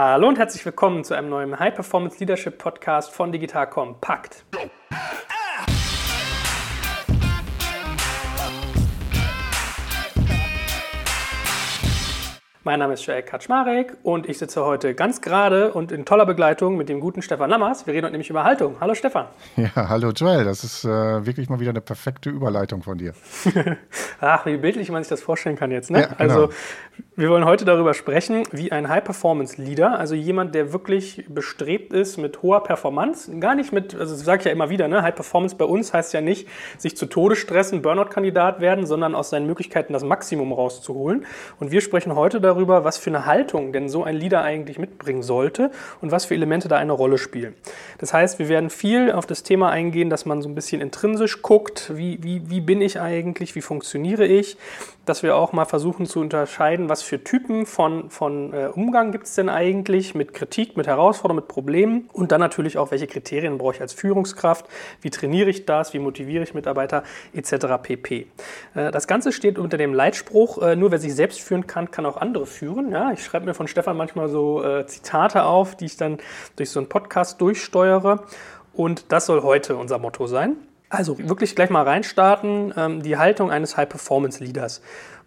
Hallo und herzlich willkommen zu einem neuen High Performance Leadership Podcast von Digital Compact. Mein Name ist Joel Kaczmarek und ich sitze heute ganz gerade und in toller Begleitung mit dem guten Stefan Lammers. Wir reden heute nämlich über Haltung. Hallo Stefan. Ja, hallo Joel. Das ist äh, wirklich mal wieder eine perfekte Überleitung von dir. Ach, wie bildlich man sich das vorstellen kann jetzt. Ne? Ja, genau. Also wir wollen heute darüber sprechen, wie ein High-Performance-Leader, also jemand, der wirklich bestrebt ist mit hoher Performance, gar nicht mit, also das sage ich ja immer wieder, ne? High-Performance bei uns heißt ja nicht, sich zu Tode stressen, Burnout-Kandidat werden, sondern aus seinen Möglichkeiten das Maximum rauszuholen. Und wir sprechen heute darüber, darüber, was für eine Haltung denn so ein Leader eigentlich mitbringen sollte und was für Elemente da eine Rolle spielen. Das heißt, wir werden viel auf das Thema eingehen, dass man so ein bisschen intrinsisch guckt, wie, wie, wie bin ich eigentlich, wie funktioniere ich, dass wir auch mal versuchen zu unterscheiden, was für Typen von, von äh, Umgang gibt es denn eigentlich mit Kritik, mit Herausforderungen, mit Problemen und dann natürlich auch, welche Kriterien brauche ich als Führungskraft, wie trainiere ich das, wie motiviere ich Mitarbeiter etc. pp. Äh, das Ganze steht unter dem Leitspruch, äh, nur wer sich selbst führen kann, kann auch andere führen. Ja, ich schreibe mir von Stefan manchmal so äh, Zitate auf, die ich dann durch so einen Podcast durchsteuere und das soll heute unser Motto sein. Also wirklich gleich mal reinstarten, ähm, die Haltung eines High-Performance-Leaders.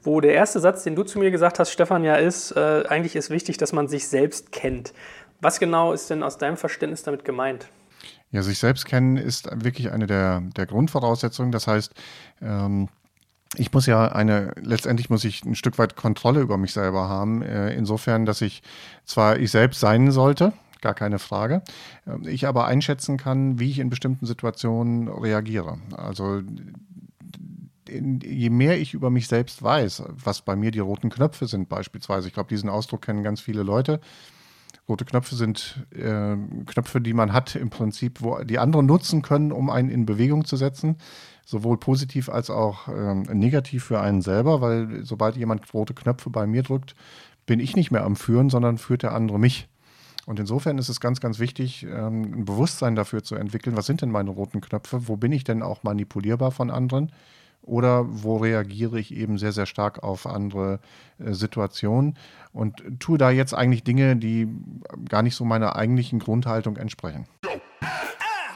Wo der erste Satz, den du zu mir gesagt hast, Stefan, ja ist, äh, eigentlich ist wichtig, dass man sich selbst kennt. Was genau ist denn aus deinem Verständnis damit gemeint? Ja, sich selbst kennen ist wirklich eine der, der Grundvoraussetzungen. Das heißt, ähm, ich muss ja eine, letztendlich muss ich ein Stück weit Kontrolle über mich selber haben, äh, insofern, dass ich zwar ich selbst sein sollte, gar keine Frage. Ähm, ich aber einschätzen kann, wie ich in bestimmten Situationen reagiere. Also je mehr ich über mich selbst weiß, was bei mir die roten Knöpfe sind beispielsweise, ich glaube, diesen Ausdruck kennen ganz viele Leute. Rote Knöpfe sind äh, Knöpfe, die man hat im Prinzip, wo die anderen nutzen können, um einen in Bewegung zu setzen, sowohl positiv als auch ähm, negativ für einen selber, weil sobald jemand rote Knöpfe bei mir drückt, bin ich nicht mehr am Führen, sondern führt der andere mich. Und insofern ist es ganz, ganz wichtig, ähm, ein Bewusstsein dafür zu entwickeln, was sind denn meine roten Knöpfe, wo bin ich denn auch manipulierbar von anderen? Oder wo reagiere ich eben sehr, sehr stark auf andere äh, Situationen? Und tue da jetzt eigentlich Dinge, die gar nicht so meiner eigentlichen Grundhaltung entsprechen.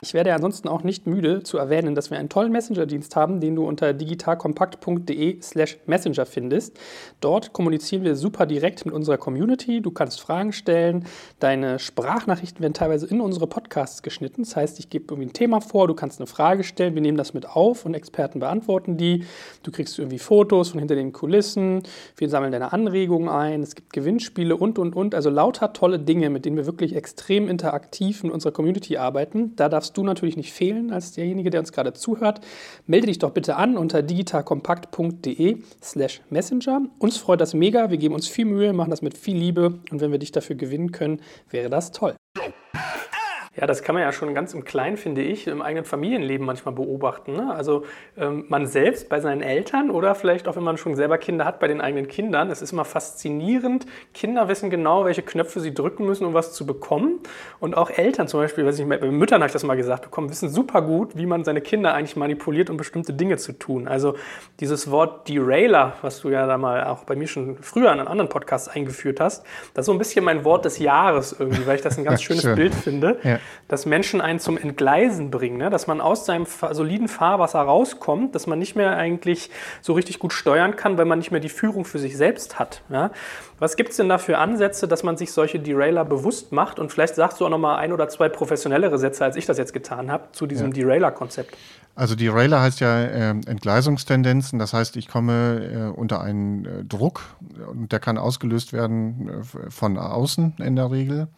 Ich werde ansonsten auch nicht müde zu erwähnen, dass wir einen tollen Messenger-Dienst haben, den du unter digitalkompakt.de slash messenger findest. Dort kommunizieren wir super direkt mit unserer Community. Du kannst Fragen stellen. Deine Sprachnachrichten werden teilweise in unsere Podcasts geschnitten. Das heißt, ich gebe irgendwie ein Thema vor, du kannst eine Frage stellen, wir nehmen das mit auf und Experten beantworten die. Du kriegst irgendwie Fotos von hinter den Kulissen. Wir sammeln deine Anregungen ein. Es gibt Gewinnspiele und, und, und. Also lauter tolle Dinge, mit denen wir wirklich extrem interaktiv mit unserer Community arbeiten. Da darfst du natürlich nicht fehlen als derjenige, der uns gerade zuhört. Melde dich doch bitte an unter digitalkompakt.de slash messenger. Uns freut das mega, wir geben uns viel Mühe, machen das mit viel Liebe und wenn wir dich dafür gewinnen können, wäre das toll. Ja, das kann man ja schon ganz im Kleinen, finde ich, im eigenen Familienleben manchmal beobachten. Ne? Also ähm, man selbst bei seinen Eltern oder vielleicht auch, wenn man schon selber Kinder hat, bei den eigenen Kindern. Es ist immer faszinierend. Kinder wissen genau, welche Knöpfe sie drücken müssen, um was zu bekommen. Und auch Eltern zum Beispiel, weiß ich, bei Müttern habe ich das mal gesagt bekommen, wissen super gut, wie man seine Kinder eigentlich manipuliert, um bestimmte Dinge zu tun. Also dieses Wort Derailer, was du ja da mal auch bei mir schon früher in einem anderen Podcast eingeführt hast, das ist so ein bisschen mein Wort des Jahres irgendwie, weil ich das ein ganz schönes Bild finde. Ja dass Menschen einen zum Entgleisen bringen, ne? dass man aus seinem soliden Fahrwasser rauskommt, dass man nicht mehr eigentlich so richtig gut steuern kann, weil man nicht mehr die Führung für sich selbst hat. Ja? Was gibt es denn da für Ansätze, dass man sich solche Derailer bewusst macht? Und vielleicht sagst du auch noch mal ein oder zwei professionellere Sätze, als ich das jetzt getan habe, zu diesem ja. Derailer-Konzept. Also Derailer heißt ja äh, Entgleisungstendenzen, das heißt, ich komme äh, unter einen äh, Druck und der kann ausgelöst werden äh, von außen in der Regel.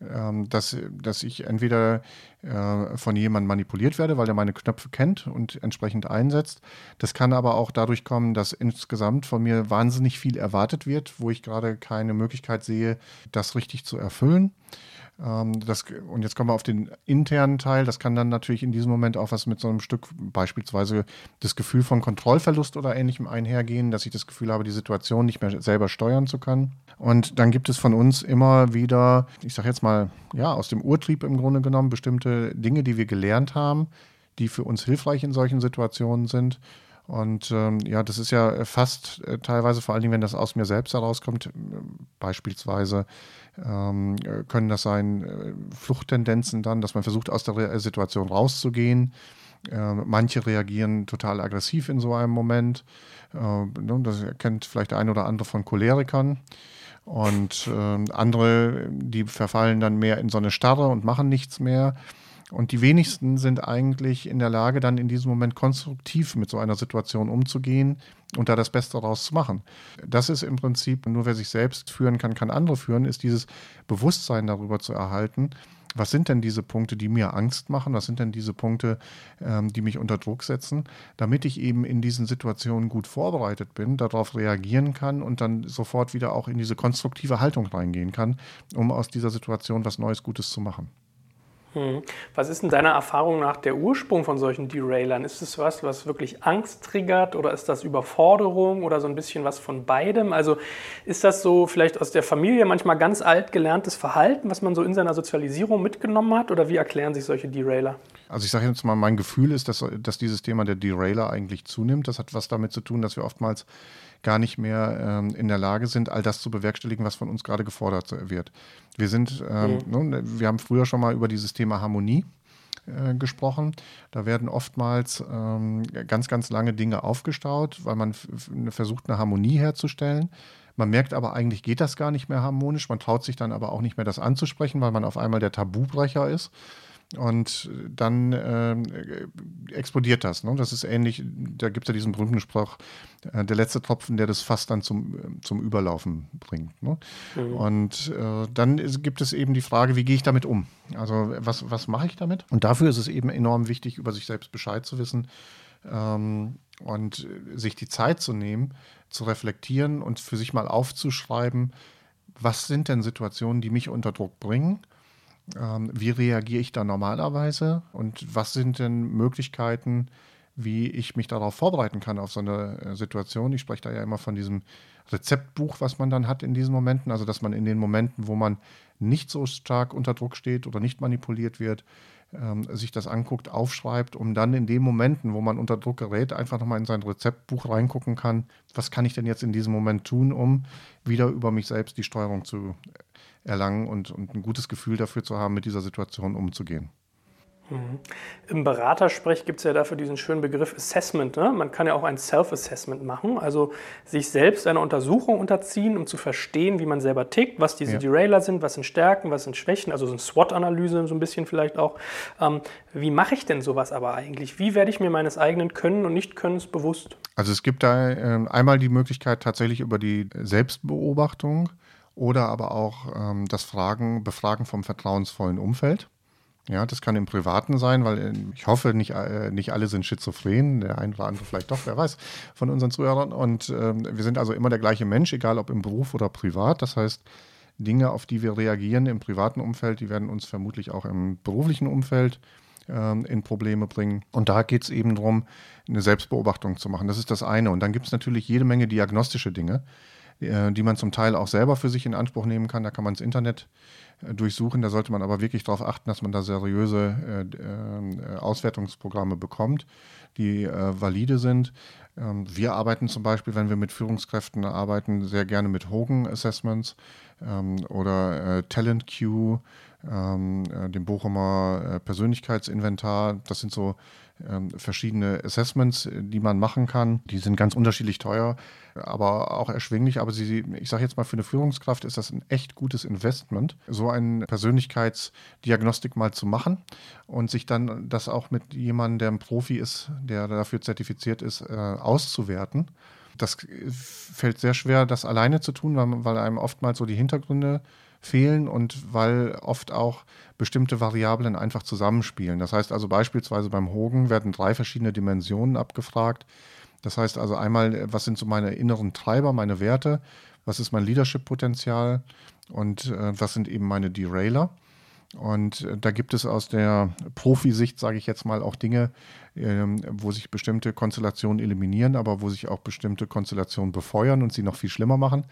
Ähm, dass, dass ich entweder äh, von jemandem manipuliert werde, weil er meine Knöpfe kennt und entsprechend einsetzt. Das kann aber auch dadurch kommen, dass insgesamt von mir wahnsinnig viel erwartet wird, wo ich gerade keine Möglichkeit sehe, das richtig zu erfüllen. Ähm, das, und jetzt kommen wir auf den internen Teil. Das kann dann natürlich in diesem Moment auch was mit so einem Stück, beispielsweise das Gefühl von Kontrollverlust oder ähnlichem einhergehen, dass ich das Gefühl habe, die Situation nicht mehr selber steuern zu können. Und dann gibt es von uns immer wieder, ich sage jetzt mal, ja, aus dem Urtrieb im Grunde genommen, bestimmte Dinge, die wir gelernt haben, die für uns hilfreich in solchen Situationen sind Und ähm, ja, das ist ja fast äh, teilweise, vor allen Dingen, wenn das aus mir selbst herauskommt, äh, beispielsweise ähm, können das sein äh, Fluchttendenzen dann, dass man versucht, aus der Re Situation rauszugehen. Äh, manche reagieren total aggressiv in so einem Moment. Äh, ne, das kennt vielleicht der eine oder andere von Cholerikern. Und äh, andere, die verfallen dann mehr in so eine Starre und machen nichts mehr. Und die wenigsten sind eigentlich in der Lage, dann in diesem Moment konstruktiv mit so einer Situation umzugehen und da das Beste daraus zu machen. Das ist im Prinzip, nur wer sich selbst führen kann, kann andere führen, ist dieses Bewusstsein darüber zu erhalten, was sind denn diese Punkte, die mir Angst machen? Was sind denn diese Punkte, ähm, die mich unter Druck setzen, damit ich eben in diesen Situationen gut vorbereitet bin, darauf reagieren kann und dann sofort wieder auch in diese konstruktive Haltung reingehen kann, um aus dieser Situation was Neues, Gutes zu machen. Hm. Was ist denn deiner Erfahrung nach der Ursprung von solchen Derailern? Ist es was, was wirklich Angst triggert oder ist das Überforderung oder so ein bisschen was von beidem? Also ist das so vielleicht aus der Familie manchmal ganz alt gelerntes Verhalten, was man so in seiner Sozialisierung mitgenommen hat oder wie erklären sich solche Derailer? Also ich sage jetzt mal, mein Gefühl ist, dass, dass dieses Thema der Derailer eigentlich zunimmt. Das hat was damit zu tun, dass wir oftmals gar nicht mehr ähm, in der Lage sind, all das zu bewerkstelligen, was von uns gerade gefordert wird. Wir sind, ähm, mhm. ne, wir haben früher schon mal über dieses Thema Harmonie äh, gesprochen. Da werden oftmals ähm, ganz, ganz lange Dinge aufgestaut, weil man versucht, eine Harmonie herzustellen. Man merkt aber, eigentlich geht das gar nicht mehr harmonisch. Man traut sich dann aber auch nicht mehr, das anzusprechen, weil man auf einmal der Tabubrecher ist. Und dann äh, explodiert das. Ne? Das ist ähnlich, da gibt es ja diesen berühmten Spruch, äh, der letzte Tropfen, der das Fass dann zum, zum Überlaufen bringt. Ne? Mhm. Und äh, dann ist, gibt es eben die Frage, wie gehe ich damit um? Also was, was mache ich damit? Und dafür ist es eben enorm wichtig, über sich selbst Bescheid zu wissen ähm, und sich die Zeit zu nehmen, zu reflektieren und für sich mal aufzuschreiben, was sind denn Situationen, die mich unter Druck bringen? Ähm, wie reagiere ich da normalerweise und was sind denn Möglichkeiten, wie ich mich darauf vorbereiten kann auf so eine äh, Situation? Ich spreche da ja immer von diesem Rezeptbuch, was man dann hat in diesen Momenten, also dass man in den Momenten, wo man nicht so stark unter Druck steht oder nicht manipuliert wird, ähm, sich das anguckt, aufschreibt, um dann in den Momenten, wo man unter Druck gerät, einfach nochmal in sein Rezeptbuch reingucken kann, was kann ich denn jetzt in diesem Moment tun, um wieder über mich selbst die Steuerung zu erlangen und, und ein gutes Gefühl dafür zu haben, mit dieser Situation umzugehen. Mhm. Im Beratersprech gibt es ja dafür diesen schönen Begriff Assessment. Ne? Man kann ja auch ein Self-Assessment machen, also sich selbst einer Untersuchung unterziehen, um zu verstehen, wie man selber tickt, was diese ja. Derailer sind, was sind Stärken, was sind Schwächen, also so eine SWOT-Analyse so ein bisschen vielleicht auch. Ähm, wie mache ich denn sowas aber eigentlich? Wie werde ich mir meines eigenen Können und Nichtkönnens bewusst? Also es gibt da äh, einmal die Möglichkeit tatsächlich über die Selbstbeobachtung oder aber auch ähm, das Fragen, Befragen vom vertrauensvollen Umfeld. Ja, das kann im Privaten sein, weil äh, ich hoffe, nicht, äh, nicht alle sind schizophren, der eine oder andere vielleicht doch, wer weiß, von unseren Zuhörern. Und ähm, wir sind also immer der gleiche Mensch, egal ob im Beruf oder privat. Das heißt, Dinge, auf die wir reagieren im privaten Umfeld, die werden uns vermutlich auch im beruflichen Umfeld ähm, in Probleme bringen. Und da geht es eben darum, eine Selbstbeobachtung zu machen. Das ist das eine. Und dann gibt es natürlich jede Menge diagnostische Dinge die man zum Teil auch selber für sich in Anspruch nehmen kann. Da kann man das Internet äh, durchsuchen. Da sollte man aber wirklich darauf achten, dass man da seriöse äh, Auswertungsprogramme bekommt, die valide sind. Ähm, wir arbeiten zum Beispiel, wenn wir mit Führungskräften arbeiten, sehr gerne mit Hogan Assessments ähm, oder Talent Queue, ähm, dem Bochumer Persönlichkeitsinventar. Das sind so verschiedene Assessments, die man machen kann. Die sind ganz unterschiedlich teuer aber auch erschwinglich. Aber sie, ich sage jetzt mal, für eine Führungskraft ist das ein echt gutes Investment, so eine Persönlichkeitsdiagnostik mal zu machen und sich dann das auch mit jemandem, der ein Profi ist, der dafür zertifiziert ist, äh, auszuwerten. Das fällt sehr schwer, das alleine zu tun, weil, weil einem oftmals so die Hintergründe fehlen und weil oft auch bestimmte Variablen einfach zusammenspielen. Das heißt also beispielsweise beim Hogen werden drei verschiedene Dimensionen abgefragt. Das heißt also einmal, äh, was sind so meine inneren Treiber, meine Werte, was ist mein Leadership-Potenzial und äh, was sind eben meine Derailer. Und äh, da gibt es aus der Profisicht, sage ich jetzt mal, auch Dinge, ähm, wo sich bestimmte Konstellationen eliminieren, aber wo sich auch bestimmte Konstellationen befeuern und sie noch viel schlimmer machen.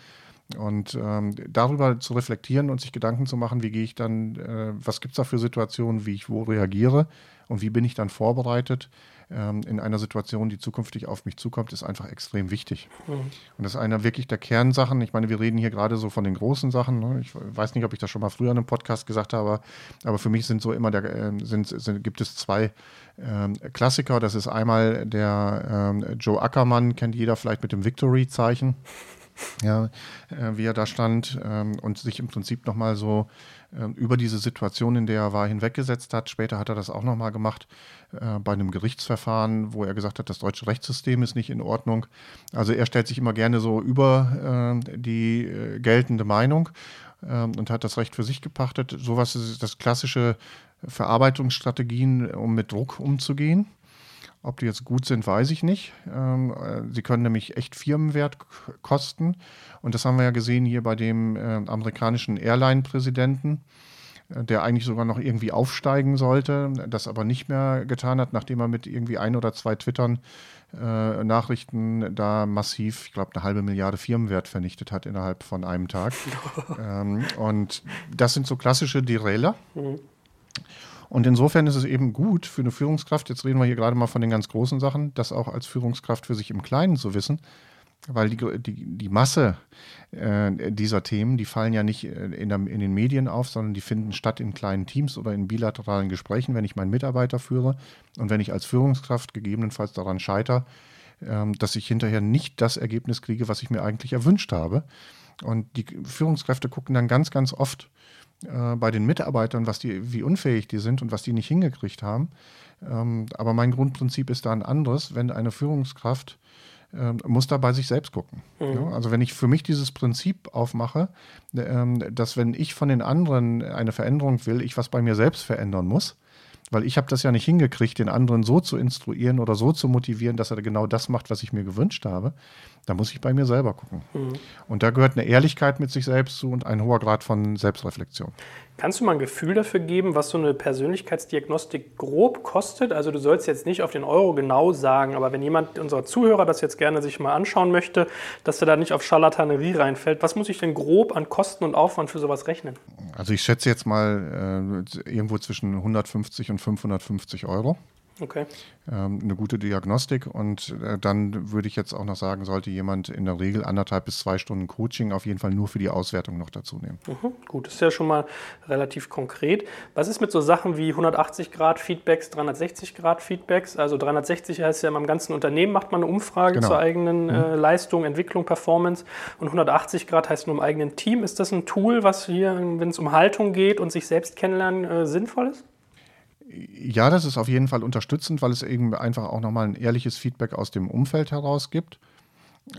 Und ähm, darüber zu reflektieren und sich Gedanken zu machen, wie gehe ich dann, äh, was gibt es da für Situationen, wie ich wo reagiere und wie bin ich dann vorbereitet, ähm, in einer Situation, die zukünftig auf mich zukommt, ist einfach extrem wichtig. Mhm. Und das ist einer wirklich der Kernsachen. Ich meine, wir reden hier gerade so von den großen Sachen. Ne? Ich weiß nicht, ob ich das schon mal früher in einem Podcast gesagt habe, aber für mich sind so immer der, äh, sind, sind, gibt es zwei ähm, Klassiker. Das ist einmal der ähm, Joe Ackermann, kennt jeder vielleicht mit dem Victory-Zeichen. Ja, äh, wie er da stand ähm, und sich im Prinzip nochmal so äh, über diese Situation, in der er war, hinweggesetzt hat. Später hat er das auch nochmal gemacht äh, bei einem Gerichtsverfahren, wo er gesagt hat, das deutsche Rechtssystem ist nicht in Ordnung. Also er stellt sich immer gerne so über äh, die äh, geltende Meinung ähm, und hat das Recht für sich gepachtet. Sowas ist das klassische Verarbeitungsstrategien, um mit Druck umzugehen. Ob die jetzt gut sind, weiß ich nicht. Ähm, äh, sie können nämlich echt Firmenwert kosten. Und das haben wir ja gesehen hier bei dem äh, amerikanischen Airline-Präsidenten, äh, der eigentlich sogar noch irgendwie aufsteigen sollte, das aber nicht mehr getan hat, nachdem er mit irgendwie ein oder zwei Twittern Nachrichten da massiv, ich glaube, eine halbe Milliarde Firmenwert vernichtet hat innerhalb von einem Tag. ähm, und das sind so klassische Derailer. Mhm. Und insofern ist es eben gut für eine Führungskraft, jetzt reden wir hier gerade mal von den ganz großen Sachen, das auch als Führungskraft für sich im Kleinen zu wissen, weil die, die, die Masse äh, dieser Themen, die fallen ja nicht äh, in, der, in, den Medien auf, sondern die finden statt in kleinen Teams oder in bilateralen Gesprächen, wenn ich meinen Mitarbeiter führe und wenn ich als Führungskraft gegebenenfalls daran scheitere, äh, dass ich hinterher nicht das Ergebnis kriege, was ich mir eigentlich erwünscht habe. Und die Führungskräfte gucken dann ganz, ganz oft äh, bei den Mitarbeitern, was die, wie unfähig die sind und was die nicht hingekriegt haben. Ähm, aber mein Grundprinzip ist da ein anderes. Wenn eine Führungskraft ähm, muss da bei sich selbst gucken. Mhm. Ja, also wenn ich für mich dieses Prinzip aufmache, ähm, dass wenn ich von den anderen eine Veränderung will, ich was bei mir selbst verändern muss, weil ich habe das ja nicht hingekriegt, den anderen so zu instruieren oder so zu motivieren, dass er genau das macht, was ich mir gewünscht habe, da muss ich bei mir selber gucken. Mhm. Und da gehört eine Ehrlichkeit mit sich selbst zu und ein hoher Grad von Selbstreflexion. Kannst du mal ein Gefühl dafür geben, was so eine Persönlichkeitsdiagnostik grob kostet? Also du sollst jetzt nicht auf den Euro genau sagen, aber wenn jemand unserer Zuhörer das jetzt gerne sich mal anschauen möchte, dass er da nicht auf Charlatanerie reinfällt, was muss ich denn grob an Kosten und Aufwand für sowas rechnen? Also ich schätze jetzt mal äh, irgendwo zwischen 150 und 550 Euro. Okay. Ähm, eine gute Diagnostik und äh, dann würde ich jetzt auch noch sagen, sollte jemand in der Regel anderthalb bis zwei Stunden Coaching auf jeden Fall nur für die Auswertung noch dazu nehmen. Mhm, gut, das ist ja schon mal relativ konkret. Was ist mit so Sachen wie 180 Grad Feedbacks, 360 Grad Feedbacks? Also 360 heißt ja, im ganzen Unternehmen macht man eine Umfrage genau. zur eigenen mhm. äh, Leistung, Entwicklung, Performance und 180 Grad heißt nur im eigenen Team. Ist das ein Tool, was hier, wenn es um Haltung geht und sich selbst kennenlernen, äh, sinnvoll ist? Ja, das ist auf jeden Fall unterstützend, weil es eben einfach auch nochmal ein ehrliches Feedback aus dem Umfeld heraus gibt.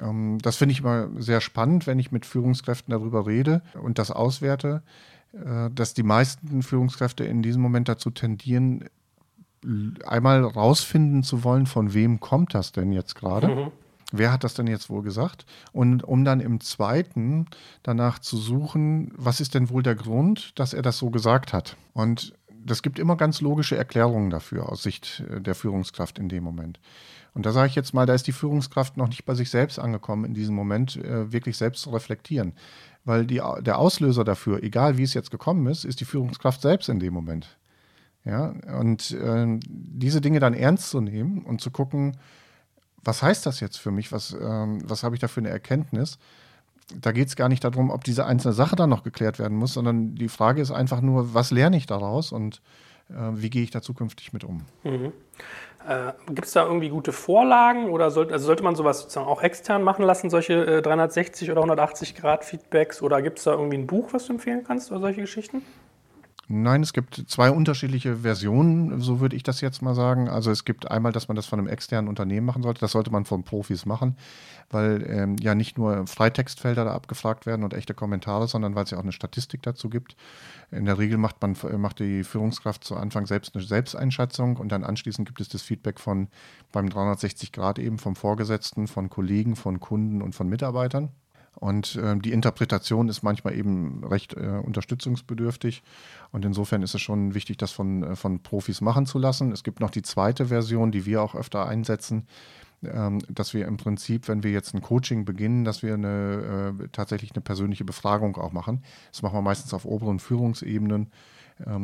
Ähm, das finde ich immer sehr spannend, wenn ich mit Führungskräften darüber rede und das auswerte, äh, dass die meisten Führungskräfte in diesem Moment dazu tendieren, einmal rausfinden zu wollen, von wem kommt das denn jetzt gerade. Mhm. Wer hat das denn jetzt wohl gesagt? Und um dann im zweiten danach zu suchen, was ist denn wohl der Grund, dass er das so gesagt hat? Und das gibt immer ganz logische Erklärungen dafür aus Sicht äh, der Führungskraft in dem Moment. Und da sage ich jetzt mal, da ist die Führungskraft noch nicht bei sich selbst angekommen, in diesem Moment äh, wirklich selbst zu reflektieren. Weil die, der Auslöser dafür, egal wie es jetzt gekommen ist, ist die Führungskraft selbst in dem Moment. Ja, und äh, diese Dinge dann ernst zu nehmen und zu gucken, was heißt das jetzt für mich, was, ähm, was habe ich da für eine Erkenntnis? Da geht es gar nicht darum, ob diese einzelne Sache dann noch geklärt werden muss, sondern die Frage ist einfach nur, was lerne ich daraus und äh, wie gehe ich da zukünftig mit um? Mhm. Äh, Gibt es da irgendwie gute Vorlagen oder sollte, also sollte man sowas sozusagen auch extern machen lassen, solche äh, 360 oder 180 Grad Feedbacks oder gibt es da irgendwie ein Buch, was du empfehlen kannst oder solche Geschichten? Nein, es gibt zwei unterschiedliche Versionen, so würde ich das jetzt mal sagen. Also es gibt einmal, dass man das von einem externen Unternehmen machen sollte. Das sollte man von Profis machen, weil ähm, ja nicht nur Freitextfelder da abgefragt werden und echte Kommentare, sondern weil es ja auch eine Statistik dazu gibt. In der Regel macht man macht die Führungskraft zu Anfang selbst eine Selbsteinschätzung und dann anschließend gibt es das Feedback von beim 360 Grad eben vom Vorgesetzten, von Kollegen, von Kunden und von Mitarbeitern. Und äh, die Interpretation ist manchmal eben recht äh, unterstützungsbedürftig. Und insofern ist es schon wichtig, das von, äh, von Profis machen zu lassen. Es gibt noch die zweite Version, die wir auch öfter einsetzen. ähm, dass wir im Prinzip, wenn wir jetzt ein Coaching beginnen, dass wir eine, äh, tatsächlich eine persönliche Befragung auch machen. Das machen wir meistens auf oberen Führungsebenen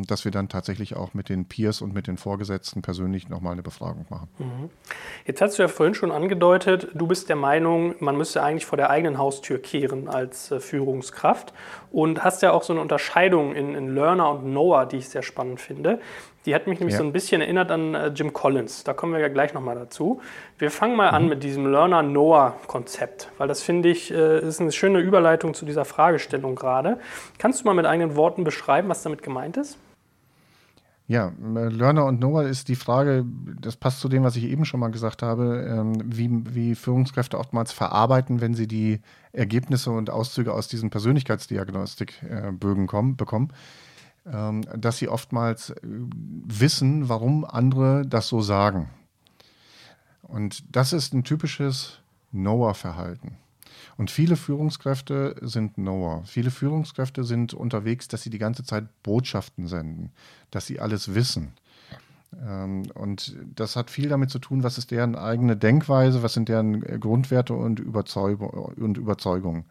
dass wir dann tatsächlich auch mit den Peers und mit den Vorgesetzten persönlich nochmal eine Befragung machen. Mhm. Jetzt hast du ja vorhin schon angedeutet, du bist der Meinung, man müsste eigentlich vor der eigenen Haustür kehren als äh, Führungskraft und hast ja auch so eine Unterscheidung in, in Learner und Knower, die ich sehr spannend finde. Die hat mich nämlich ja. so ein bisschen erinnert an äh, Jim Collins. Da kommen wir ja gleich nochmal dazu. Wir fangen mal mhm. an mit diesem Learner-Knower-Konzept, weil das finde ich äh, ist eine schöne Überleitung zu dieser Fragestellung gerade. Kannst du mal mit eigenen Worten beschreiben, was damit gemeint ist? Ja, Learner und Knower ist die Frage, das passt zu dem, was ich eben schon mal gesagt habe, ähm, wie, wie Führungskräfte oftmals verarbeiten, wenn sie die Ergebnisse und Auszüge aus diesen Persönlichkeitsdiagnostikbögen kommen, bekommen. Ähm, dass sie oftmals äh, wissen, warum andere das so sagen. Und das ist ein typisches Knower-Verhalten. Und viele Führungskräfte sind Knower. Viele Führungskräfte sind unterwegs, dass sie die ganze Zeit Botschaften senden, dass sie alles wissen. Ähm, und das hat viel damit zu tun, was ist deren eigene Denkweise, was sind deren Grundwerte und, Überzeugungen.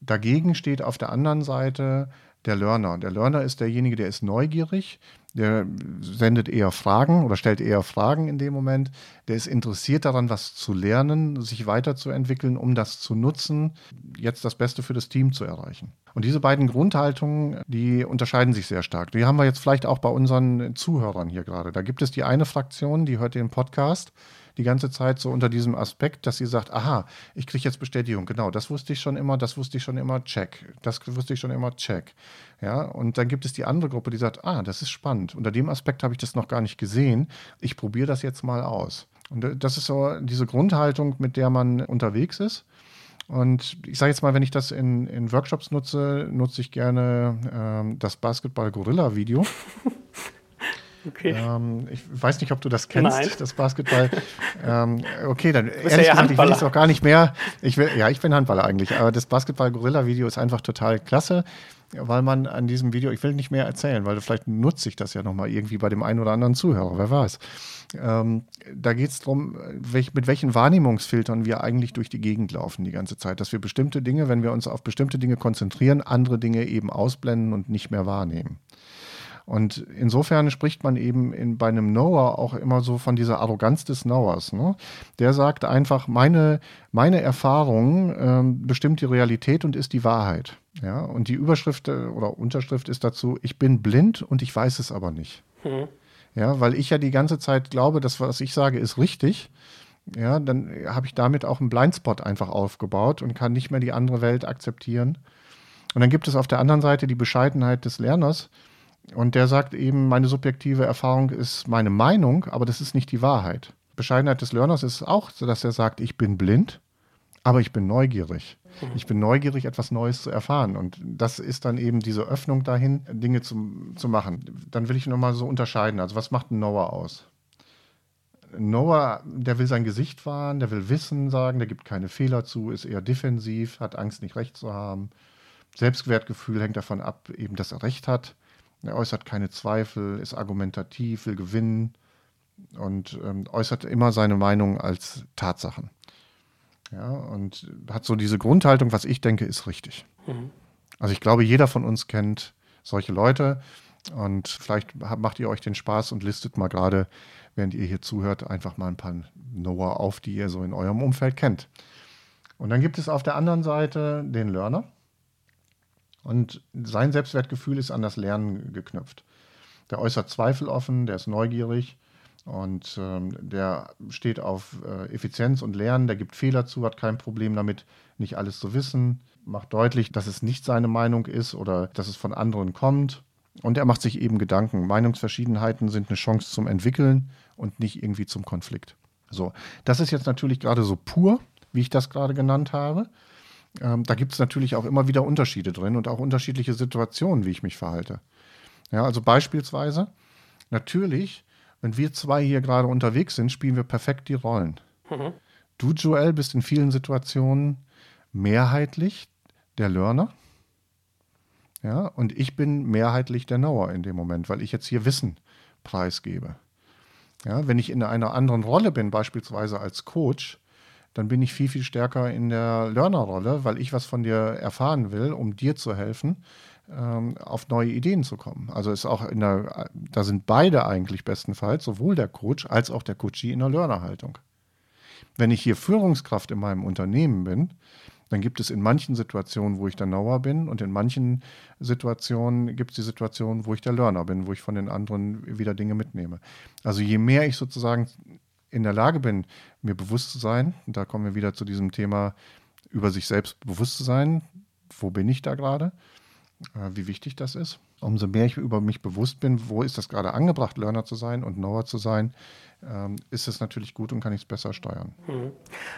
Dagegen steht auf der anderen Seite der Learner. Der Learner ist derjenige, der ist neugierig, der sendet eher Fragen oder stellt eher Fragen in dem Moment. Der ist interessiert daran, was zu lernen, sich weiterzuentwickeln, um das zu nutzen, jetzt das Beste für das Team zu erreichen. Und diese beiden Grundhaltungen, die unterscheiden sich sehr stark. Die haben wir jetzt vielleicht auch bei unseren Zuhörern hier gerade. Da gibt es die eine Fraktion, die hört den Podcast die ganze Zeit so unter diesem Aspekt, dass sie sagt, aha, ich kriege jetzt Bestätigung, genau, das wusste ich schon immer, das wusste ich schon immer, check, das wusste ich schon immer, check. Ja, und dann gibt es die andere Gruppe, die sagt, ah, das ist spannend. Unter dem Aspekt habe ich das noch gar nicht gesehen. Ich probiere das jetzt mal aus. Und äh, das ist so diese Grundhaltung, mit der man unterwegs ist. Und ich sage jetzt mal, wenn ich das in, in Workshops nutze, nutze ich gerne ähm, das Basketball-Gorilla-Video. Okay. Ähm, ich weiß nicht, ob du das kennst, Nein. das Basketball. ähm, okay, dann ehrlich ja gesagt, ich will es auch gar nicht mehr. Ich will, ja, ich bin Handballer eigentlich, aber das Basketball-Gorilla-Video ist einfach total klasse, weil man an diesem Video, ich will nicht mehr erzählen, weil vielleicht nutze ich das ja nochmal irgendwie bei dem einen oder anderen Zuhörer, wer weiß. Ähm, da geht es darum, welch, mit welchen Wahrnehmungsfiltern wir eigentlich durch die Gegend laufen die ganze Zeit. Dass wir bestimmte Dinge, wenn wir uns auf bestimmte Dinge konzentrieren, andere Dinge eben ausblenden und nicht mehr wahrnehmen. Und insofern spricht man eben in, bei einem Knower auch immer so von dieser Arroganz des Knowers. Ne? Der sagt einfach, meine, meine Erfahrung ähm, bestimmt die Realität und ist die Wahrheit. Ja? Und die Überschrift äh, oder Unterschrift ist dazu, ich bin blind und ich weiß es aber nicht. Mhm. Ja, weil ich ja die ganze Zeit glaube, dass was ich sage, ist richtig. Ja, dann habe ich damit auch einen Blindspot einfach aufgebaut und kann nicht mehr die andere Welt akzeptieren. Und dann gibt es auf der anderen Seite die Bescheidenheit des Lerners, und der sagt eben, meine subjektive Erfahrung ist meine Meinung, aber das ist nicht die Wahrheit. Bescheidenheit des Learners ist auch so, dass er sagt, ich bin blind, aber ich bin neugierig. Mhm. Ich bin neugierig, etwas Neues zu erfahren. Und das ist dann eben diese Öffnung dahin, Dinge zu, zu machen. Dann will ich nochmal so unterscheiden. Also was macht ein Noah aus? Noah, der will sein Gesicht wahren, der will Wissen sagen, der gibt keine Fehler zu, ist eher defensiv, hat Angst, nicht recht zu haben. Selbstwertgefühl hängt davon ab, eben, dass er recht hat. Er äußert keine Zweifel, ist argumentativ, will gewinnen und ähm, äußert immer seine Meinung als Tatsachen. Ja, und hat so diese Grundhaltung, was ich denke, ist richtig. Mhm. Also ich glaube, jeder von uns kennt solche Leute und vielleicht macht ihr euch den Spaß und listet mal gerade, während ihr hier zuhört, einfach mal ein paar Noah auf, die ihr so in eurem Umfeld kennt. Und dann gibt es auf der anderen Seite den Learner. Und sein Selbstwertgefühl ist an das Lernen geknüpft. Der äußert Zweifel offen, der ist neugierig und ähm, der steht auf äh, Effizienz und Lernen, der gibt Fehler zu, hat kein Problem damit, nicht alles zu wissen, macht deutlich, dass es nicht seine Meinung ist oder dass es von anderen kommt. Und er macht sich eben Gedanken. Meinungsverschiedenheiten sind eine Chance zum Entwickeln und nicht irgendwie zum Konflikt. So, das ist jetzt natürlich gerade so pur, wie ich das gerade genannt habe. Ähm, da gibt es natürlich auch immer wieder Unterschiede drin und auch unterschiedliche Situationen, wie ich mich verhalte. Ja, also beispielsweise, natürlich, wenn wir zwei hier gerade unterwegs sind, spielen wir perfekt die Rollen. Mhm. Du, Joel, bist in vielen Situationen mehrheitlich der Learner. Ja, und ich bin mehrheitlich der Knower in dem Moment, weil ich jetzt hier Wissen preisgebe. Ja, wenn ich in einer anderen Rolle bin, beispielsweise als Coach, dann bin ich viel, viel stärker in der Learner-Rolle, weil ich was von dir erfahren will, um dir zu helfen, ähm, auf neue Ideen zu kommen. Also ist auch in der, da sind beide eigentlich bestenfalls, sowohl der Coach als auch der Coachee in der Learner-Haltung. Wenn ich hier Führungskraft in meinem Unternehmen bin, dann gibt es in manchen Situationen, wo ich der Knower bin und in manchen Situationen gibt es die Situation, wo ich der Learner bin, wo ich von den anderen wieder Dinge mitnehme. Also je mehr ich sozusagen in der Lage bin, mir bewusst zu sein, und da kommen wir wieder zu diesem Thema, über sich selbst bewusst zu sein, wo bin ich da gerade, äh, wie wichtig das ist. Umso mehr ich über mich bewusst bin, wo ist das gerade angebracht, Learner zu sein und Knower zu sein, ähm, ist es natürlich gut und kann ich es besser steuern. Mhm.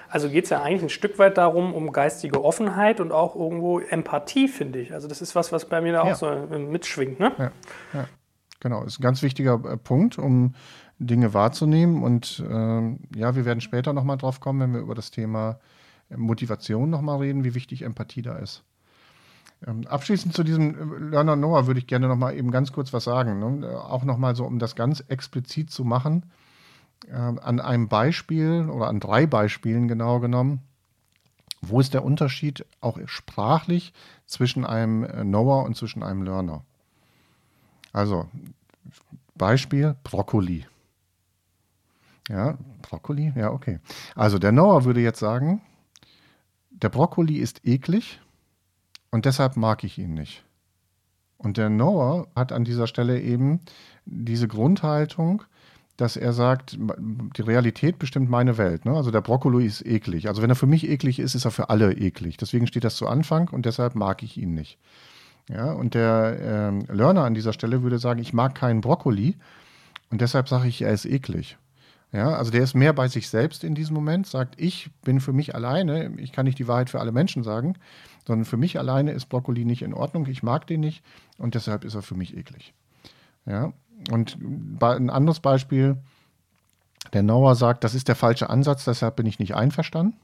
Also geht es ja eigentlich ein Stück weit darum, um geistige Offenheit und auch irgendwo Empathie, finde ich. Also das ist was, was bei mir da auch ja. so äh, mitschwingt. Ne? Ja, ja. Genau, ist ein ganz wichtiger äh, Punkt, um Dinge wahrzunehmen. Und ähm, ja, wir werden später nochmal drauf kommen, wenn wir über das Thema Motivation nochmal reden, wie wichtig Empathie da ist. Ähm, abschließend zu diesem Learner Noah würde ich gerne nochmal eben ganz kurz was sagen. Ne? Auch nochmal so, um das ganz explizit zu machen äh, an einem Beispiel oder an drei Beispielen genau genommen, wo ist der Unterschied auch sprachlich zwischen einem äh, Knower und zwischen einem Learner? Also Beispiel Brokkoli. Ja, Brokkoli, ja, okay. Also der Knower würde jetzt sagen, der Brokkoli ist eklig und deshalb mag ich ihn nicht. Und der Knower hat an dieser Stelle eben diese Grundhaltung, dass er sagt, die Realität bestimmt meine Welt. Ne? Also der Brokkoli ist eklig. Also wenn er für mich eklig ist, ist er für alle eklig. Deswegen steht das zu Anfang und deshalb mag ich ihn nicht. Ja, und der ähm, Learner an dieser Stelle würde sagen, ich mag keinen Brokkoli und deshalb sage ich, er ist eklig. Ja, also der ist mehr bei sich selbst in diesem Moment, sagt, ich bin für mich alleine, ich kann nicht die Wahrheit für alle Menschen sagen, sondern für mich alleine ist Brokkoli nicht in Ordnung, ich mag den nicht und deshalb ist er für mich eklig. Ja, und ein anderes Beispiel, der Nauer sagt, das ist der falsche Ansatz, deshalb bin ich nicht einverstanden.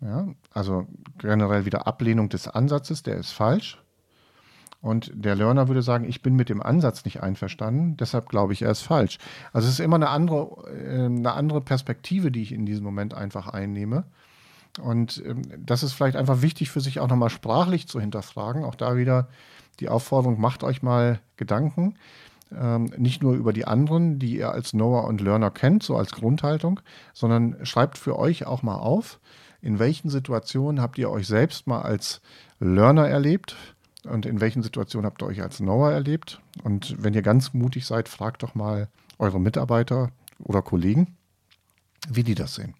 Ja, also generell wieder Ablehnung des Ansatzes, der ist falsch. Und der Learner würde sagen, ich bin mit dem Ansatz nicht einverstanden, deshalb glaube ich, er ist falsch. Also es ist immer eine andere, äh, eine andere Perspektive, die ich in diesem Moment einfach einnehme. Und ähm, das ist vielleicht einfach wichtig für sich auch nochmal sprachlich zu hinterfragen. Auch da wieder die Aufforderung, macht euch mal Gedanken, ähm, nicht nur über die anderen, die ihr als Knower und Learner kennt, so als Grundhaltung, sondern schreibt für euch auch mal auf, in welchen Situationen habt ihr euch selbst mal als Learner erlebt und in welchen Situationen habt ihr euch als Knower erlebt. Und wenn ihr ganz mutig seid, fragt doch mal eure Mitarbeiter oder Kollegen, wie die das sehen.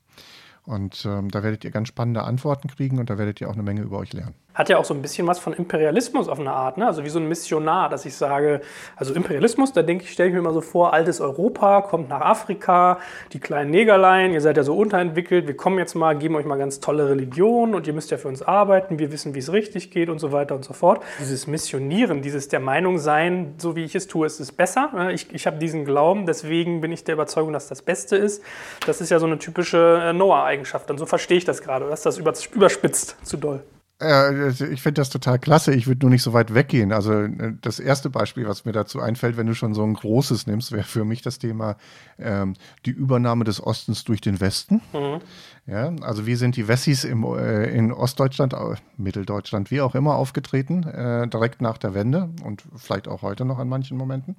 Und ähm, da werdet ihr ganz spannende Antworten kriegen und da werdet ihr auch eine Menge über euch lernen hat ja auch so ein bisschen was von Imperialismus auf eine Art, ne? also wie so ein Missionar, dass ich sage, also Imperialismus, da denke ich, stelle ich mir immer so vor, altes Europa kommt nach Afrika, die kleinen Negerlein, ihr seid ja so unterentwickelt, wir kommen jetzt mal, geben euch mal ganz tolle Religion und ihr müsst ja für uns arbeiten, wir wissen, wie es richtig geht und so weiter und so fort. Dieses Missionieren, dieses der Meinung sein, so wie ich es tue, ist es besser. Ne? Ich, ich habe diesen Glauben, deswegen bin ich der Überzeugung, dass das Beste ist. Das ist ja so eine typische äh, Noah-Eigenschaft. Und so verstehe ich das gerade, dass das überspitzt zu doll. Äh, ich finde das total klasse. Ich würde nur nicht so weit weggehen. Also äh, das erste Beispiel, was mir dazu einfällt, wenn du schon so ein großes nimmst, wäre für mich das Thema ähm, die Übernahme des Ostens durch den Westen. Mhm. Ja, also wie sind die Wessis im, äh, in Ostdeutschland, äh, Mitteldeutschland, wie auch immer aufgetreten, äh, direkt nach der Wende und vielleicht auch heute noch an manchen Momenten.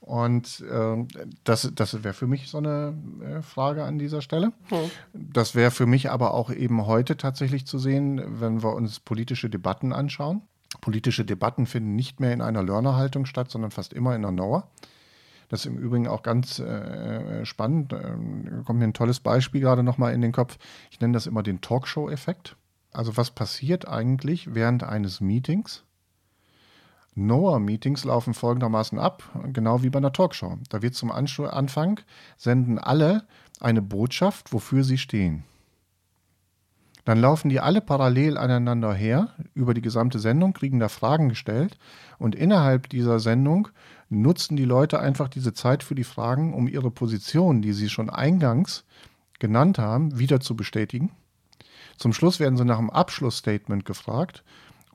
Und äh, das, das wäre für mich so eine äh, Frage an dieser Stelle. Mhm. Das wäre für mich aber auch eben heute tatsächlich zu sehen, wenn wir uns politische Debatten anschauen. Politische Debatten finden nicht mehr in einer Learner-Haltung statt, sondern fast immer in einer Knower. Das ist im Übrigen auch ganz äh, spannend. Ähm, kommt mir ein tolles Beispiel gerade nochmal in den Kopf. Ich nenne das immer den Talkshow-Effekt. Also was passiert eigentlich während eines Meetings? NOAA-Meetings laufen folgendermaßen ab, genau wie bei einer Talkshow. Da wird zum Anfang senden alle eine Botschaft, wofür sie stehen. Dann laufen die alle parallel aneinander her über die gesamte Sendung, kriegen da Fragen gestellt und innerhalb dieser Sendung nutzen die Leute einfach diese Zeit für die Fragen, um ihre Position, die sie schon eingangs genannt haben, wieder zu bestätigen. Zum Schluss werden sie nach einem Abschlussstatement gefragt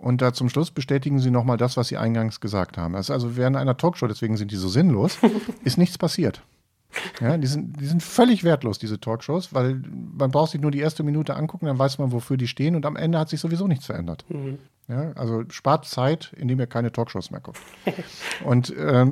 und da zum Schluss bestätigen sie nochmal das, was sie eingangs gesagt haben. Also, während einer Talkshow, deswegen sind die so sinnlos, ist nichts passiert. Ja, die sind, die sind völlig wertlos, diese Talkshows, weil man braucht sich nur die erste Minute angucken, dann weiß man, wofür die stehen und am Ende hat sich sowieso nichts verändert. Mhm. Ja, also spart Zeit, indem ihr keine Talkshows mehr guckt. und ähm,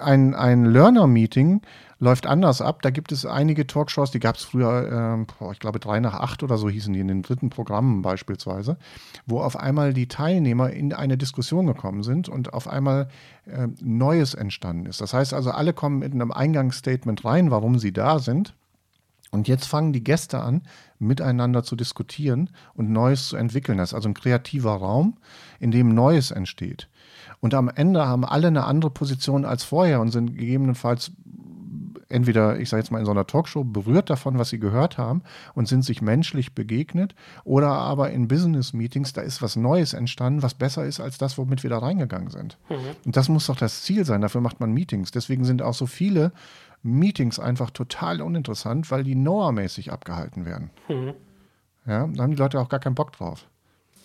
ein, ein Learner-Meeting läuft anders ab. Da gibt es einige Talkshows, die gab es früher, boah, ich glaube drei nach acht oder so hießen die in den dritten Programmen beispielsweise, wo auf einmal die Teilnehmer in eine Diskussion gekommen sind und auf einmal äh, Neues entstanden ist. Das heißt also, alle kommen mit einem Eingangsstatement rein, warum sie da sind. Und jetzt fangen die Gäste an, miteinander zu diskutieren und Neues zu entwickeln. Das ist also ein kreativer Raum, in dem Neues entsteht. Und am Ende haben alle eine andere Position als vorher und sind gegebenenfalls entweder, ich sage jetzt mal in so einer Talkshow, berührt davon, was sie gehört haben und sind sich menschlich begegnet, oder aber in Business-Meetings, da ist was Neues entstanden, was besser ist als das, womit wir da reingegangen sind. Mhm. Und das muss doch das Ziel sein, dafür macht man Meetings. Deswegen sind auch so viele Meetings einfach total uninteressant, weil die Noah-mäßig abgehalten werden. Mhm. Ja, da haben die Leute auch gar keinen Bock drauf.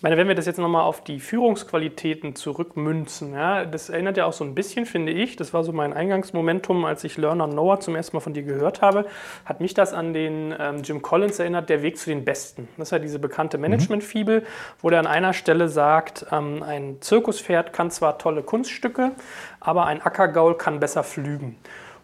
Ich meine, wenn wir das jetzt nochmal auf die Führungsqualitäten zurückmünzen, ja, das erinnert ja auch so ein bisschen, finde ich, das war so mein Eingangsmomentum, als ich Learner Noah zum ersten Mal von dir gehört habe, hat mich das an den ähm, Jim Collins erinnert, der Weg zu den Besten. Das ist ja diese bekannte mhm. Management-Fibel, wo der an einer Stelle sagt, ähm, ein Zirkuspferd kann zwar tolle Kunststücke, aber ein Ackergaul kann besser flügen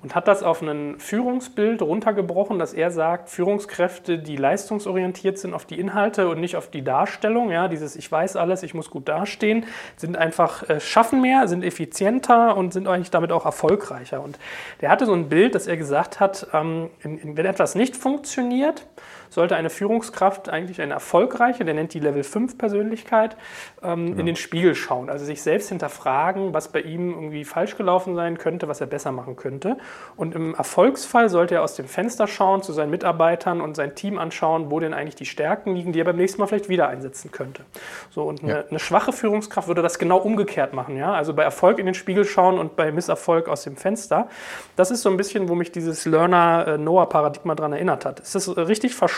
und hat das auf ein Führungsbild runtergebrochen, dass er sagt, Führungskräfte, die leistungsorientiert sind auf die Inhalte und nicht auf die Darstellung, ja, dieses ich weiß alles, ich muss gut dastehen, sind einfach äh, schaffen mehr, sind effizienter und sind eigentlich damit auch erfolgreicher. Und der hatte so ein Bild, dass er gesagt hat, ähm, wenn etwas nicht funktioniert, sollte eine Führungskraft eigentlich eine erfolgreiche, der nennt die Level 5 Persönlichkeit, ähm, ja. in den Spiegel schauen. Also sich selbst hinterfragen, was bei ihm irgendwie falsch gelaufen sein könnte, was er besser machen könnte. Und im Erfolgsfall sollte er aus dem Fenster schauen, zu seinen Mitarbeitern und sein Team anschauen, wo denn eigentlich die Stärken liegen, die er beim nächsten Mal vielleicht wieder einsetzen könnte. So, und eine, ja. eine schwache Führungskraft würde das genau umgekehrt machen. Ja? Also bei Erfolg in den Spiegel schauen und bei Misserfolg aus dem Fenster. Das ist so ein bisschen, wo mich dieses Learner-Noah-Paradigma daran erinnert hat. Ist das richtig verstanden?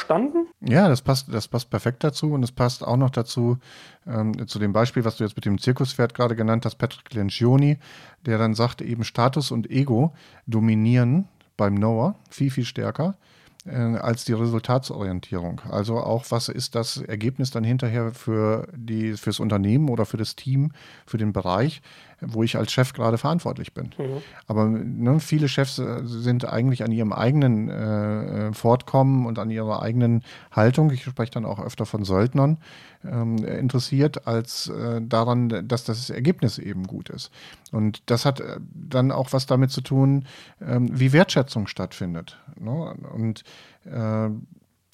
Ja, das passt, das passt perfekt dazu und es passt auch noch dazu, ähm, zu dem Beispiel, was du jetzt mit dem Zirkuspferd gerade genannt hast, Patrick Lencioni, der dann sagte, eben Status und Ego dominieren beim Noah viel, viel stärker äh, als die Resultatsorientierung. Also auch, was ist das Ergebnis dann hinterher für die, fürs Unternehmen oder für das Team, für den Bereich, wo ich als Chef gerade verantwortlich bin. Mhm. Aber ne, viele Chefs äh, sind eigentlich an ihrem eigenen äh, äh, Fortkommen und an ihrer eigenen Haltung, ich spreche dann auch öfter von Söldnern, ähm, interessiert, als äh, daran, dass das Ergebnis eben gut ist. Und das hat äh, dann auch was damit zu tun, ähm, wie Wertschätzung stattfindet. Ne? Und äh,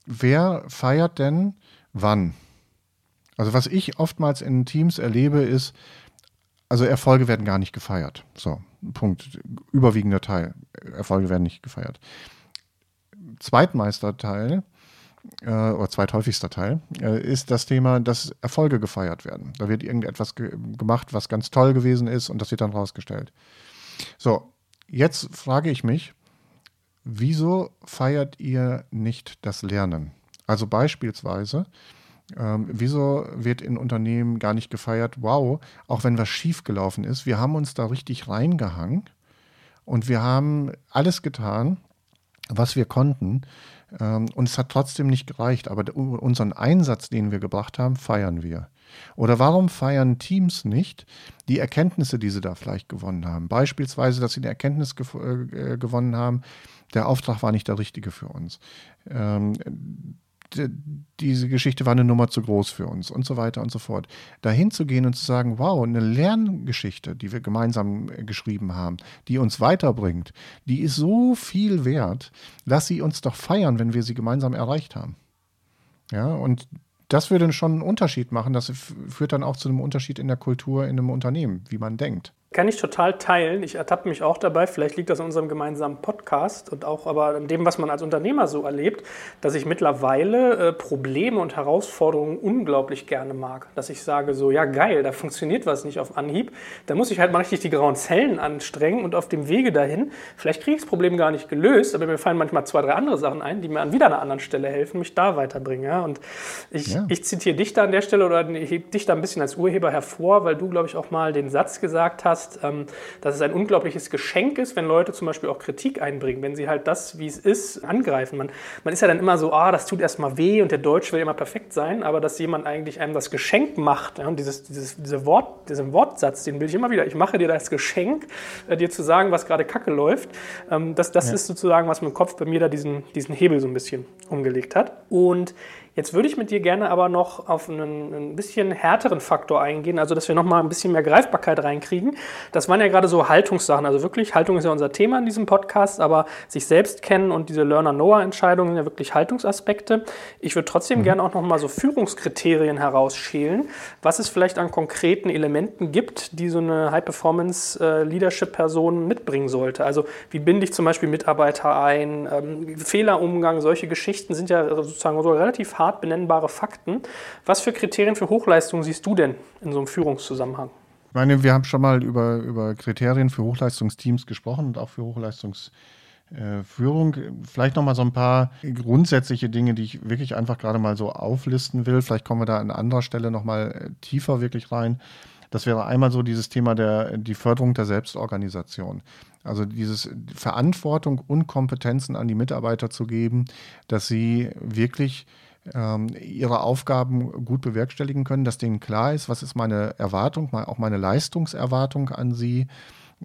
wer feiert denn wann? Also was ich oftmals in Teams erlebe, ist, also Erfolge werden gar nicht gefeiert. So, Punkt. Überwiegender Teil. Erfolge werden nicht gefeiert. Zweitmeisterteil äh, oder zweithäufigster Teil äh, ist das Thema, dass Erfolge gefeiert werden. Da wird irgendetwas ge gemacht, was ganz toll gewesen ist und das wird dann rausgestellt. So, jetzt frage ich mich, wieso feiert ihr nicht das Lernen? Also beispielsweise, ähm, wieso wird in Unternehmen gar nicht gefeiert, wow, auch wenn was schiefgelaufen ist, wir haben uns da richtig reingehangen und wir haben alles getan, was wir konnten. Ähm, und es hat trotzdem nicht gereicht, aber unseren Einsatz, den wir gebracht haben, feiern wir. Oder warum feiern Teams nicht die Erkenntnisse, die sie da vielleicht gewonnen haben? Beispielsweise, dass sie eine Erkenntnis gew äh, gewonnen haben, der Auftrag war nicht der richtige für uns. Ähm, diese Geschichte war eine Nummer zu groß für uns und so weiter und so fort. Dahin zu gehen und zu sagen, wow, eine Lerngeschichte, die wir gemeinsam äh, geschrieben haben, die uns weiterbringt, die ist so viel wert, lass sie uns doch feiern, wenn wir sie gemeinsam erreicht haben. Ja, und das würde schon einen Unterschied machen. Das führt dann auch zu einem Unterschied in der Kultur in einem Unternehmen, wie man denkt. Kann ich total teilen. Ich ertappe mich auch dabei, vielleicht liegt das in unserem gemeinsamen Podcast und auch aber an dem, was man als Unternehmer so erlebt, dass ich mittlerweile äh, Probleme und Herausforderungen unglaublich gerne mag. Dass ich sage so, ja geil, da funktioniert was nicht auf Anhieb. Da muss ich halt mal richtig die grauen Zellen anstrengen und auf dem Wege dahin, vielleicht kriege ich das Problem gar nicht gelöst, aber mir fallen manchmal zwei, drei andere Sachen ein, die mir an wieder einer anderen Stelle helfen, mich da weiterbringen. Ja? Und ich, ja. ich zitiere dich da an der Stelle oder hebe dich da ein bisschen als Urheber hervor, weil du, glaube ich, auch mal den Satz gesagt hast, hast, ähm, dass es ein unglaubliches Geschenk ist, wenn Leute zum Beispiel auch Kritik einbringen, wenn sie halt das, wie es ist, angreifen. Man, man ist ja dann immer so, ah, das tut erstmal weh und der Deutsch will immer perfekt sein, aber dass jemand eigentlich einem das Geschenk macht, ja, und dieses, dieses, diese Wort, diesen Wortsatz, den will ich immer wieder, ich mache dir das Geschenk, äh, dir zu sagen, was gerade Kacke läuft, ähm, das, das ja. ist sozusagen, was mit dem Kopf bei mir da diesen, diesen Hebel so ein bisschen umgelegt hat. Und Jetzt würde ich mit dir gerne aber noch auf einen, ein bisschen härteren Faktor eingehen, also dass wir noch mal ein bisschen mehr Greifbarkeit reinkriegen. Das waren ja gerade so Haltungssachen, also wirklich, Haltung ist ja unser Thema in diesem Podcast, aber sich selbst kennen und diese Learner-Knower-Entscheidungen sind ja wirklich Haltungsaspekte. Ich würde trotzdem mhm. gerne auch noch mal so Führungskriterien herausschälen, was es vielleicht an konkreten Elementen gibt, die so eine High-Performance-Leadership-Person mitbringen sollte. Also wie binde ich zum Beispiel Mitarbeiter ein, ähm, Fehlerumgang, solche Geschichten sind ja sozusagen so relativ hart hart benennbare Fakten. Was für Kriterien für Hochleistung siehst du denn in so einem Führungszusammenhang? Ich meine, wir haben schon mal über, über Kriterien für Hochleistungsteams gesprochen und auch für Hochleistungsführung. Äh, Vielleicht noch mal so ein paar grundsätzliche Dinge, die ich wirklich einfach gerade mal so auflisten will. Vielleicht kommen wir da an anderer Stelle noch mal äh, tiefer wirklich rein. Das wäre einmal so dieses Thema der die Förderung der Selbstorganisation. Also dieses Verantwortung und Kompetenzen an die Mitarbeiter zu geben, dass sie wirklich ähm, ihre Aufgaben gut bewerkstelligen können, dass denen klar ist, was ist meine Erwartung, auch meine Leistungserwartung an sie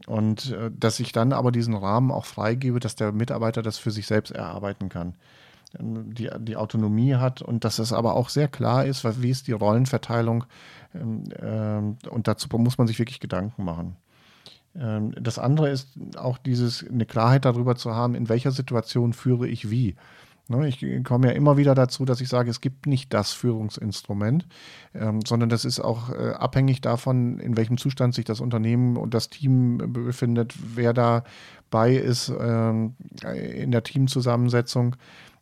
und äh, dass ich dann aber diesen Rahmen auch freigebe, dass der Mitarbeiter das für sich selbst erarbeiten kann. Ähm, die, die Autonomie hat und dass es aber auch sehr klar ist, wie ist die Rollenverteilung ähm, äh, und dazu muss man sich wirklich Gedanken machen. Ähm, das andere ist auch dieses, eine Klarheit darüber zu haben, in welcher Situation führe ich wie. Ne, ich komme ja immer wieder dazu, dass ich sage, es gibt nicht das Führungsinstrument, ähm, sondern das ist auch äh, abhängig davon, in welchem Zustand sich das Unternehmen und das Team befindet, wer dabei ist ähm, in der Teamzusammensetzung.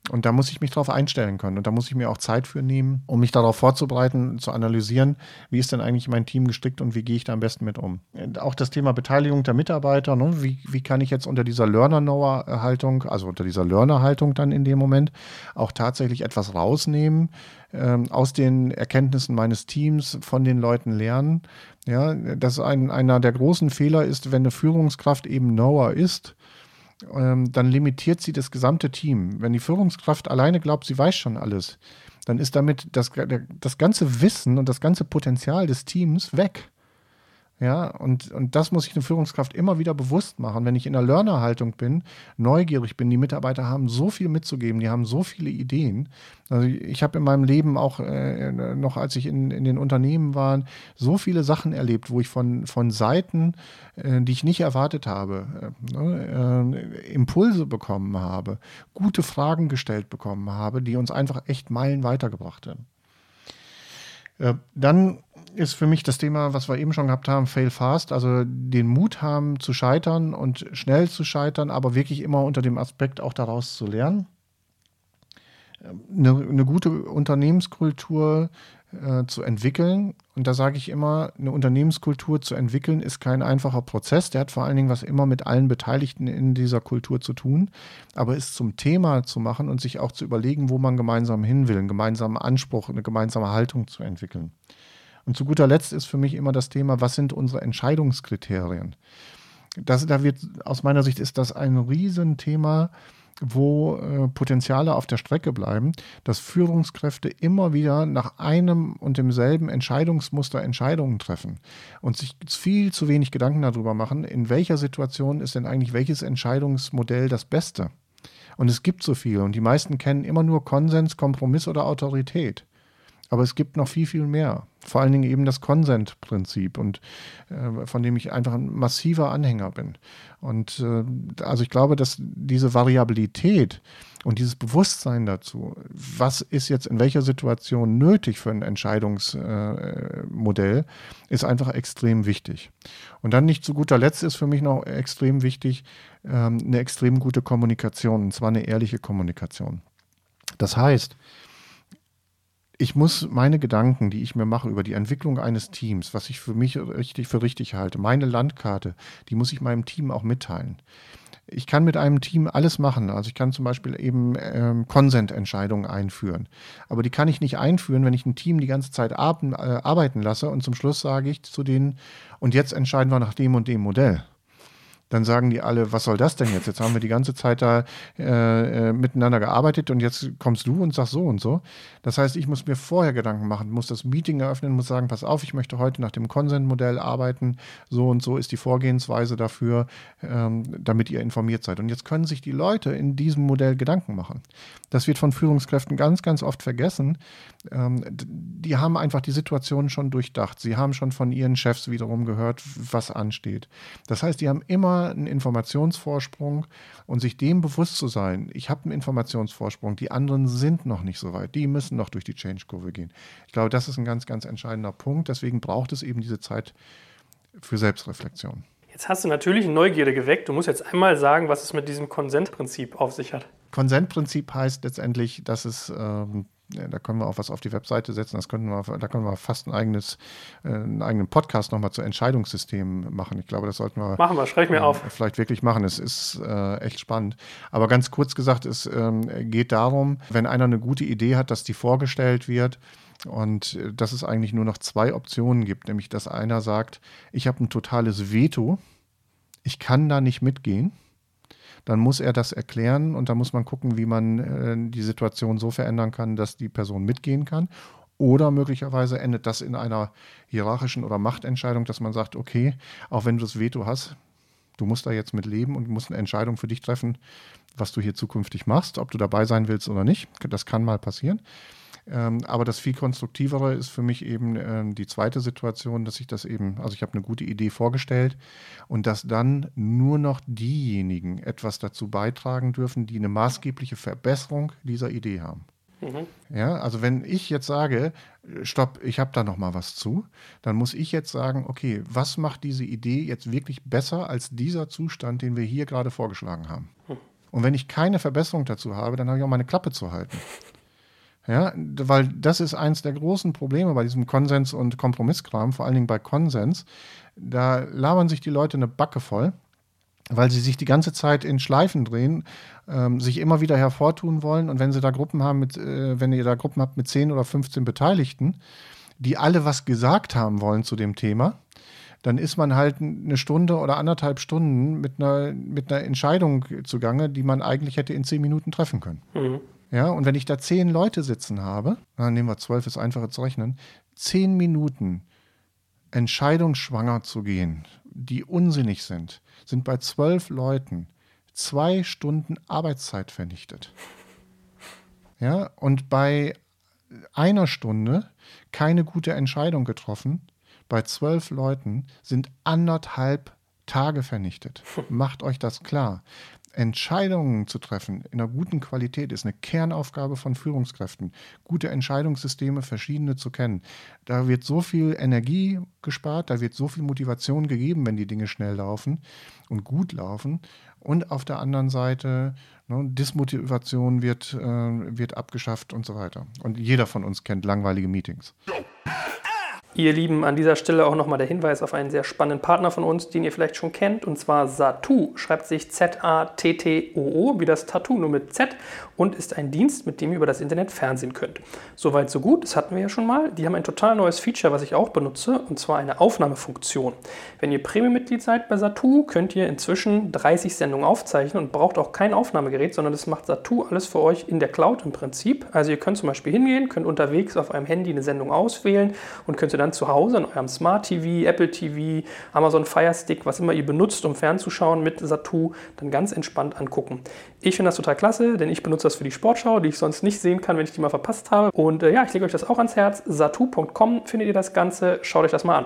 Und da muss ich mich darauf einstellen können. Und da muss ich mir auch Zeit für nehmen, um mich darauf vorzubereiten, zu analysieren, wie ist denn eigentlich mein Team gestrickt und wie gehe ich da am besten mit um. Auch das Thema Beteiligung der Mitarbeiter, ne? wie, wie kann ich jetzt unter dieser Learner-Know-Haltung, also unter dieser Learner-Haltung dann in dem Moment, auch tatsächlich etwas rausnehmen, ähm, aus den Erkenntnissen meines Teams, von den Leuten lernen. Ja, dass ein, einer der großen Fehler ist, wenn eine Führungskraft eben Knower ist, ähm, dann limitiert sie das gesamte Team. Wenn die Führungskraft alleine glaubt, sie weiß schon alles, dann ist damit das, das ganze Wissen und das ganze Potenzial des Teams weg. Ja, und, und das muss ich eine Führungskraft immer wieder bewusst machen. Wenn ich in der Learner-Haltung bin, neugierig bin, die Mitarbeiter haben so viel mitzugeben, die haben so viele Ideen. Also ich habe in meinem Leben auch äh, noch, als ich in, in den Unternehmen war, so viele Sachen erlebt, wo ich von, von Seiten, äh, die ich nicht erwartet habe, äh, ne, äh Impulse bekommen habe, gute Fragen gestellt bekommen habe, die uns einfach echt Meilen weitergebracht haben. Äh, dann ist für mich das Thema, was wir eben schon gehabt haben, fail fast, also den Mut haben zu scheitern und schnell zu scheitern, aber wirklich immer unter dem Aspekt auch daraus zu lernen. Eine, eine gute Unternehmenskultur äh, zu entwickeln. Und da sage ich immer, eine Unternehmenskultur zu entwickeln ist kein einfacher Prozess. Der hat vor allen Dingen was immer mit allen Beteiligten in dieser Kultur zu tun, aber es zum Thema zu machen und sich auch zu überlegen, wo man gemeinsam hin will, einen gemeinsamen Anspruch, eine gemeinsame Haltung zu entwickeln. Und zu guter Letzt ist für mich immer das Thema, was sind unsere Entscheidungskriterien? Das, da wird, aus meiner Sicht ist das ein Riesenthema, wo äh, Potenziale auf der Strecke bleiben, dass Führungskräfte immer wieder nach einem und demselben Entscheidungsmuster Entscheidungen treffen und sich viel zu wenig Gedanken darüber machen, in welcher Situation ist denn eigentlich welches Entscheidungsmodell das Beste. Und es gibt so viel und die meisten kennen immer nur Konsens, Kompromiss oder Autorität. Aber es gibt noch viel, viel mehr. Vor allen Dingen eben das Consent-Prinzip und äh, von dem ich einfach ein massiver Anhänger bin. Und äh, also ich glaube, dass diese Variabilität und dieses Bewusstsein dazu, was ist jetzt in welcher Situation nötig für ein Entscheidungsmodell, äh, ist einfach extrem wichtig. Und dann nicht zu guter Letzt ist für mich noch extrem wichtig, ähm, eine extrem gute Kommunikation, und zwar eine ehrliche Kommunikation. Das heißt, ich muss meine Gedanken, die ich mir mache über die Entwicklung eines Teams, was ich für mich richtig für richtig halte, meine Landkarte, die muss ich meinem Team auch mitteilen. Ich kann mit einem Team alles machen. Also ich kann zum Beispiel eben ähm, Consent-Entscheidungen einführen. Aber die kann ich nicht einführen, wenn ich ein Team die ganze Zeit ar äh, arbeiten lasse und zum Schluss sage ich zu denen, und jetzt entscheiden wir nach dem und dem Modell dann sagen die alle, was soll das denn jetzt? Jetzt haben wir die ganze Zeit da äh, äh, miteinander gearbeitet und jetzt kommst du und sagst so und so. Das heißt, ich muss mir vorher Gedanken machen, muss das Meeting eröffnen, muss sagen, pass auf, ich möchte heute nach dem Consent-Modell arbeiten, so und so ist die Vorgehensweise dafür, ähm, damit ihr informiert seid. Und jetzt können sich die Leute in diesem Modell Gedanken machen. Das wird von Führungskräften ganz, ganz oft vergessen. Ähm, die haben einfach die Situation schon durchdacht. Sie haben schon von ihren Chefs wiederum gehört, was ansteht. Das heißt, die haben immer einen Informationsvorsprung und sich dem bewusst zu sein, ich habe einen Informationsvorsprung, die anderen sind noch nicht so weit, die müssen noch durch die Change-Kurve gehen. Ich glaube, das ist ein ganz, ganz entscheidender Punkt. Deswegen braucht es eben diese Zeit für Selbstreflexion. Jetzt hast du natürlich Neugierde geweckt. Du musst jetzt einmal sagen, was es mit diesem Konsentprinzip auf sich hat. Konsentprinzip heißt letztendlich, dass es ähm, da können wir auch was auf die Webseite setzen. Das können wir, da können wir fast ein eigenes, äh, einen eigenen Podcast nochmal zu Entscheidungssystemen machen. Ich glaube, das sollten wir. Machen wir, schreibe ich mir äh, auf. Vielleicht wirklich machen. Es ist äh, echt spannend. Aber ganz kurz gesagt, es ähm, geht darum, wenn einer eine gute Idee hat, dass die vorgestellt wird. Und äh, dass es eigentlich nur noch zwei Optionen gibt, nämlich dass einer sagt, ich habe ein totales Veto, ich kann da nicht mitgehen dann muss er das erklären und da muss man gucken, wie man äh, die Situation so verändern kann, dass die Person mitgehen kann. Oder möglicherweise endet das in einer hierarchischen oder Machtentscheidung, dass man sagt, okay, auch wenn du das Veto hast, du musst da jetzt mit leben und musst eine Entscheidung für dich treffen, was du hier zukünftig machst, ob du dabei sein willst oder nicht. Das kann mal passieren. Ähm, aber das viel konstruktivere ist für mich eben ähm, die zweite Situation, dass ich das eben, also ich habe eine gute Idee vorgestellt und dass dann nur noch diejenigen etwas dazu beitragen dürfen, die eine maßgebliche Verbesserung dieser Idee haben. Mhm. Ja, also wenn ich jetzt sage, stopp, ich habe da noch mal was zu, dann muss ich jetzt sagen, okay, was macht diese Idee jetzt wirklich besser als dieser Zustand, den wir hier gerade vorgeschlagen haben? Mhm. Und wenn ich keine Verbesserung dazu habe, dann habe ich auch meine Klappe zu halten. Ja, weil das ist eins der großen Probleme bei diesem Konsens- und Kompromisskram, vor allen Dingen bei Konsens. Da labern sich die Leute eine Backe voll, weil sie sich die ganze Zeit in Schleifen drehen, ähm, sich immer wieder hervortun wollen. Und wenn sie da Gruppen haben mit, äh, wenn ihr da Gruppen habt mit 10 oder 15 Beteiligten, die alle was gesagt haben wollen zu dem Thema, dann ist man halt eine Stunde oder anderthalb Stunden mit einer, mit einer Entscheidung zugange, die man eigentlich hätte in zehn Minuten treffen können. Mhm. Ja, und wenn ich da zehn Leute sitzen habe, dann nehmen wir zwölf, ist einfacher zu rechnen, zehn Minuten entscheidungsschwanger zu gehen, die unsinnig sind, sind bei zwölf Leuten zwei Stunden Arbeitszeit vernichtet. Ja, und bei einer Stunde keine gute Entscheidung getroffen, bei zwölf Leuten sind anderthalb Tage vernichtet. Macht euch das klar. Entscheidungen zu treffen in einer guten Qualität ist eine Kernaufgabe von Führungskräften. Gute Entscheidungssysteme, verschiedene zu kennen. Da wird so viel Energie gespart, da wird so viel Motivation gegeben, wenn die Dinge schnell laufen und gut laufen. Und auf der anderen Seite, ne, Dismotivation wird, äh, wird abgeschafft und so weiter. Und jeder von uns kennt langweilige Meetings. Ihr Lieben, an dieser Stelle auch nochmal der Hinweis auf einen sehr spannenden Partner von uns, den ihr vielleicht schon kennt, und zwar Satu. Schreibt sich Z-A-T-T-O-O, wie das Tattoo, nur mit Z, und ist ein Dienst, mit dem ihr über das Internet fernsehen könnt. Soweit, so gut, das hatten wir ja schon mal. Die haben ein total neues Feature, was ich auch benutze, und zwar eine Aufnahmefunktion. Wenn ihr Premium-Mitglied seid bei Satu, könnt ihr inzwischen 30 Sendungen aufzeichnen und braucht auch kein Aufnahmegerät, sondern das macht Satu alles für euch in der Cloud im Prinzip. Also ihr könnt zum Beispiel hingehen, könnt unterwegs auf einem Handy eine Sendung auswählen und könnt dann zu Hause an eurem Smart TV, Apple TV, Amazon Fire Stick, was immer ihr benutzt, um fernzuschauen mit Satu, dann ganz entspannt angucken. Ich finde das total klasse, denn ich benutze das für die Sportschau, die ich sonst nicht sehen kann, wenn ich die mal verpasst habe. Und äh, ja, ich lege euch das auch ans Herz. Satu.com findet ihr das Ganze. Schaut euch das mal an.